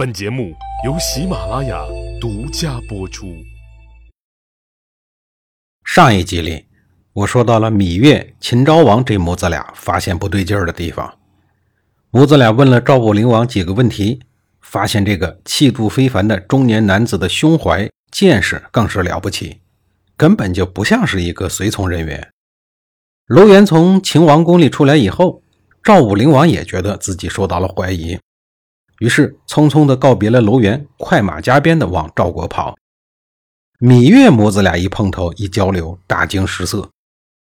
本节目由喜马拉雅独家播出。上一集里，我说到了芈月、秦昭王这母子俩发现不对劲儿的地方。母子俩问了赵武灵王几个问题，发现这个气度非凡的中年男子的胸怀、见识更是了不起，根本就不像是一个随从人员。卢元从秦王宫里出来以后，赵武灵王也觉得自己受到了怀疑，于是匆匆地告别了楼元，快马加鞭地往赵国跑。芈月母子俩一碰头一交流，大惊失色，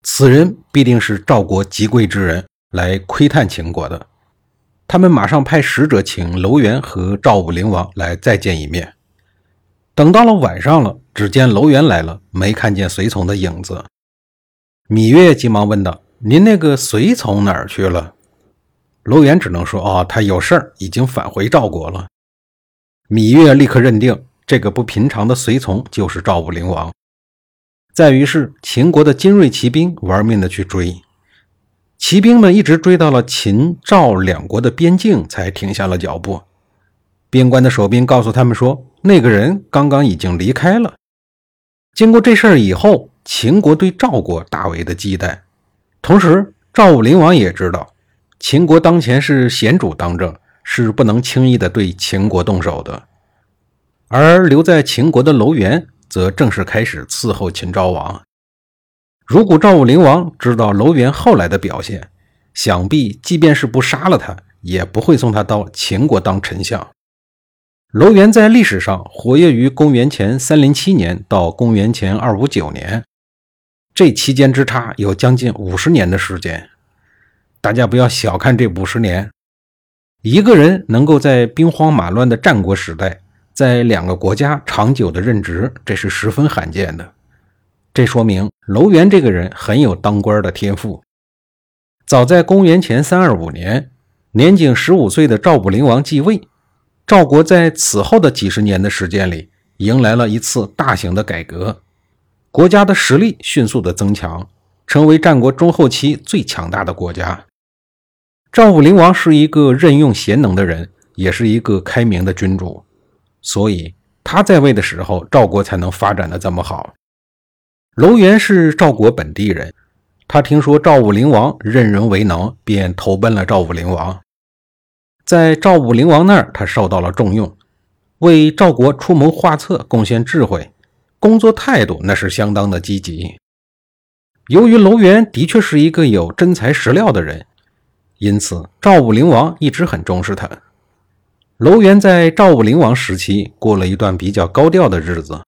此人必定是赵国极贵之人，来窥探秦国的。他们马上派使者请楼元和赵武灵王来再见一面。等到了晚上了，只见楼元来了，没看见随从的影子。芈月急忙问道：“您那个随从哪儿去了？”楼元只能说：“哦，他有事儿，已经返回赵国了。”芈月立刻认定这个不平常的随从就是赵武灵王。在于是秦国的精锐骑兵玩命的去追，骑兵们一直追到了秦赵两国的边境，才停下了脚步。边关的守兵告诉他们说：“那个人刚刚已经离开了。”经过这事儿以后，秦国对赵国大为的忌惮。同时，赵武灵王也知道，秦国当前是贤主当政，是不能轻易的对秦国动手的。而留在秦国的楼元，则正式开始伺候秦昭王。如果赵武灵王知道楼元后来的表现，想必即便是不杀了他，也不会送他到秦国当丞相。楼元在历史上活跃于公元前三零七年到公元前二五九年，这期间之差有将近五十年的时间。大家不要小看这五十年，一个人能够在兵荒马乱的战国时代，在两个国家长久的任职，这是十分罕见的。这说明楼元这个人很有当官的天赋。早在公元前三二五年，年仅十五岁的赵武灵王继位。赵国在此后的几十年的时间里，迎来了一次大型的改革，国家的实力迅速的增强，成为战国中后期最强大的国家。赵武灵王是一个任用贤能的人，也是一个开明的君主，所以他在位的时候，赵国才能发展的这么好。楼元是赵国本地人，他听说赵武灵王任人唯能，便投奔了赵武灵王。在赵武灵王那儿，他受到了重用，为赵国出谋划策，贡献智慧，工作态度那是相当的积极。由于楼元的确是一个有真材实料的人，因此赵武灵王一直很重视他。楼元在赵武灵王时期过了一段比较高调的日子。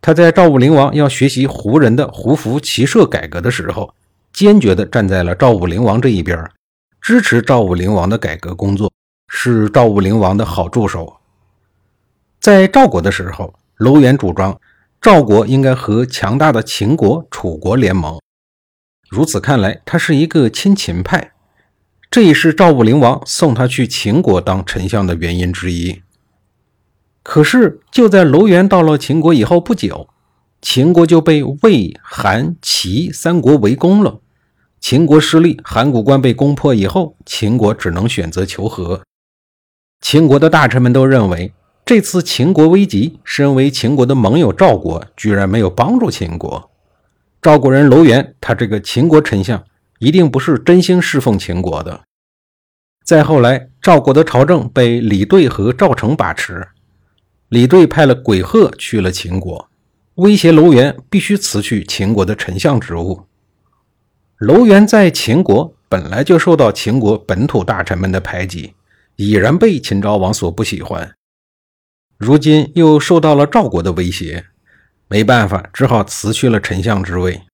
他在赵武灵王要学习胡人的胡服骑射改革的时候，坚决地站在了赵武灵王这一边，支持赵武灵王的改革工作。是赵武灵王的好助手。在赵国的时候，楼元主张赵国应该和强大的秦国、楚国联盟。如此看来，他是一个亲秦派，这也是赵武灵王送他去秦国当丞相的原因之一。可是，就在楼元到了秦国以后不久，秦国就被魏、韩、齐三国围攻了。秦国失利，函谷关被攻破以后，秦国只能选择求和。秦国的大臣们都认为，这次秦国危急，身为秦国的盟友赵国居然没有帮助秦国。赵国人楼元，他这个秦国丞相一定不是真心侍奉秦国的。再后来，赵国的朝政被李队和赵成把持，李队派了鬼鹤去了秦国，威胁楼元必须辞去秦国的丞相职务。楼元在秦国本来就受到秦国本土大臣们的排挤。已然被秦昭王所不喜欢，如今又受到了赵国的威胁，没办法，只好辞去了丞相之位。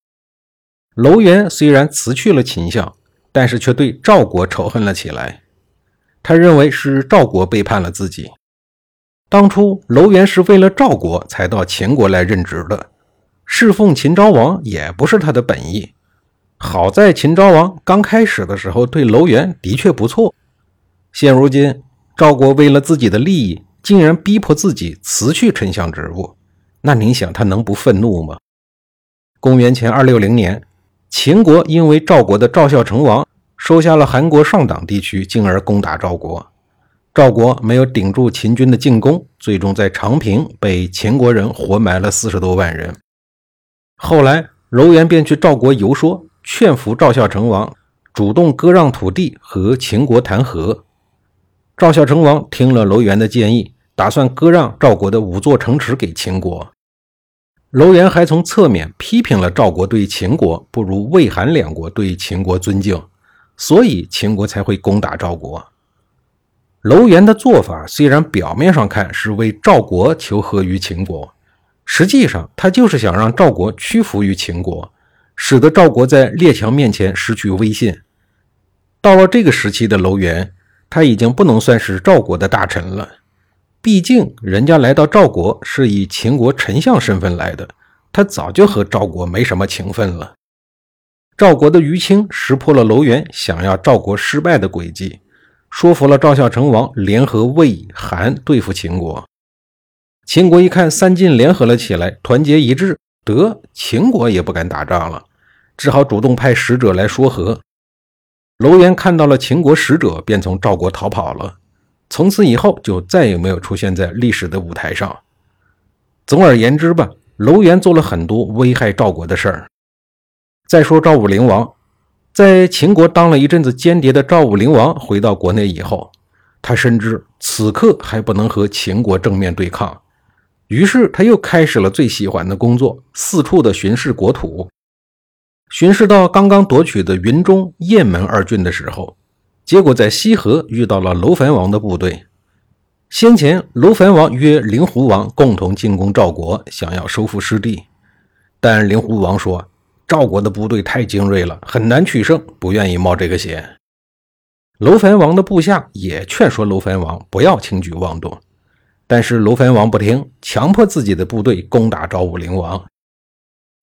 楼元虽然辞去了秦相，但是却对赵国仇恨了起来。他认为是赵国背叛了自己。当初楼元是为了赵国才到秦国来任职的，侍奉秦昭王也不是他的本意。好在秦昭王刚开始的时候对楼元的确不错。现如今，赵国为了自己的利益，竟然逼迫自己辞去丞相职务，那您想他能不愤怒吗？公元前二六零年，秦国因为赵国的赵孝成王收下了韩国上党地区，进而攻打赵国。赵国没有顶住秦军的进攻，最终在长平被秦国人活埋了四十多万人。后来，楼元便去赵国游说，劝服赵孝成王主动割让土地和秦国谈和。赵孝成王听了楼元的建议，打算割让赵国的五座城池给秦国。楼元还从侧面批评了赵国对秦国不如魏、韩两国对秦国尊敬，所以秦国才会攻打赵国。楼元的做法虽然表面上看是为赵国求和于秦国，实际上他就是想让赵国屈服于秦国，使得赵国在列强面前失去威信。到了这个时期的楼元，他已经不能算是赵国的大臣了，毕竟人家来到赵国是以秦国丞相身份来的，他早就和赵国没什么情分了。赵国的于青识破了楼元想要赵国失败的诡计。说服了赵孝成王联合魏、韩对付秦国。秦国一看三晋联合了起来，团结一致，得秦国也不敢打仗了，只好主动派使者来说和。楼元看到了秦国使者，便从赵国逃跑了。从此以后，就再也没有出现在历史的舞台上。总而言之吧，楼元做了很多危害赵国的事儿。再说赵武灵王。在秦国当了一阵子间谍的赵武灵王回到国内以后，他深知此刻还不能和秦国正面对抗，于是他又开始了最喜欢的工作——四处的巡视国土。巡视到刚刚夺取的云中、雁门二郡的时候，结果在西河遇到了楼烦王的部队。先前楼烦王约灵狐王共同进攻赵国，想要收复失地，但灵狐王说。赵国的部队太精锐了，很难取胜，不愿意冒这个险。楼烦王的部下也劝说楼烦王不要轻举妄动，但是楼烦王不听，强迫自己的部队攻打赵武灵王。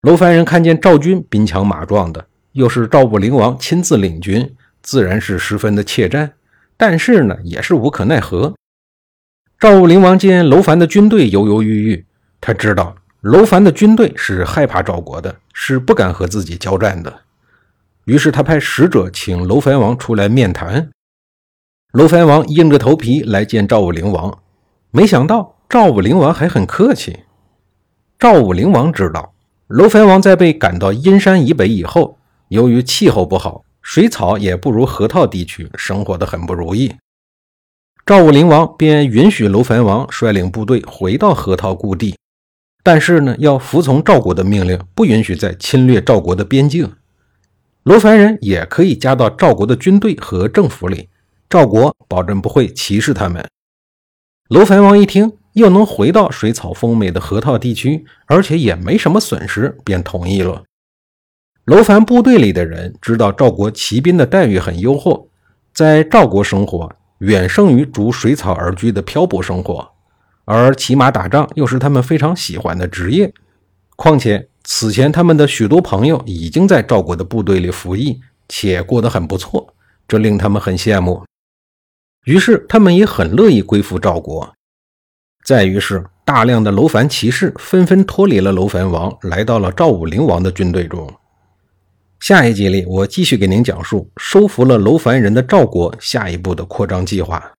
楼烦人看见赵军兵强马壮的，又是赵武灵王亲自领军，自然是十分的怯战，但是呢，也是无可奈何。赵武灵王见楼烦的军队犹犹豫豫，他知道。楼烦的军队是害怕赵国的，是不敢和自己交战的。于是他派使者请楼烦王出来面谈。楼烦王硬着头皮来见赵武灵王，没想到赵武灵王还很客气。赵武灵王知道楼烦王在被赶到阴山以北以后，由于气候不好，水草也不如河套地区，生活的很不如意。赵武灵王便允许楼烦王率领部队回到河套故地。但是呢，要服从赵国的命令，不允许再侵略赵国的边境。楼烦人也可以加到赵国的军队和政府里，赵国保证不会歧视他们。楼烦王一听，又能回到水草丰美的河套地区，而且也没什么损失，便同意了。楼烦部队里的人知道赵国骑兵的待遇很优厚，在赵国生活远胜于逐水草而居的漂泊生活。而骑马打仗又是他们非常喜欢的职业，况且此前他们的许多朋友已经在赵国的部队里服役，且过得很不错，这令他们很羡慕。于是他们也很乐意归附赵国。再于是，大量的楼烦骑士纷纷脱离了楼烦王，来到了赵武灵王的军队中。下一集里，我继续给您讲述收服了楼烦人的赵国下一步的扩张计划。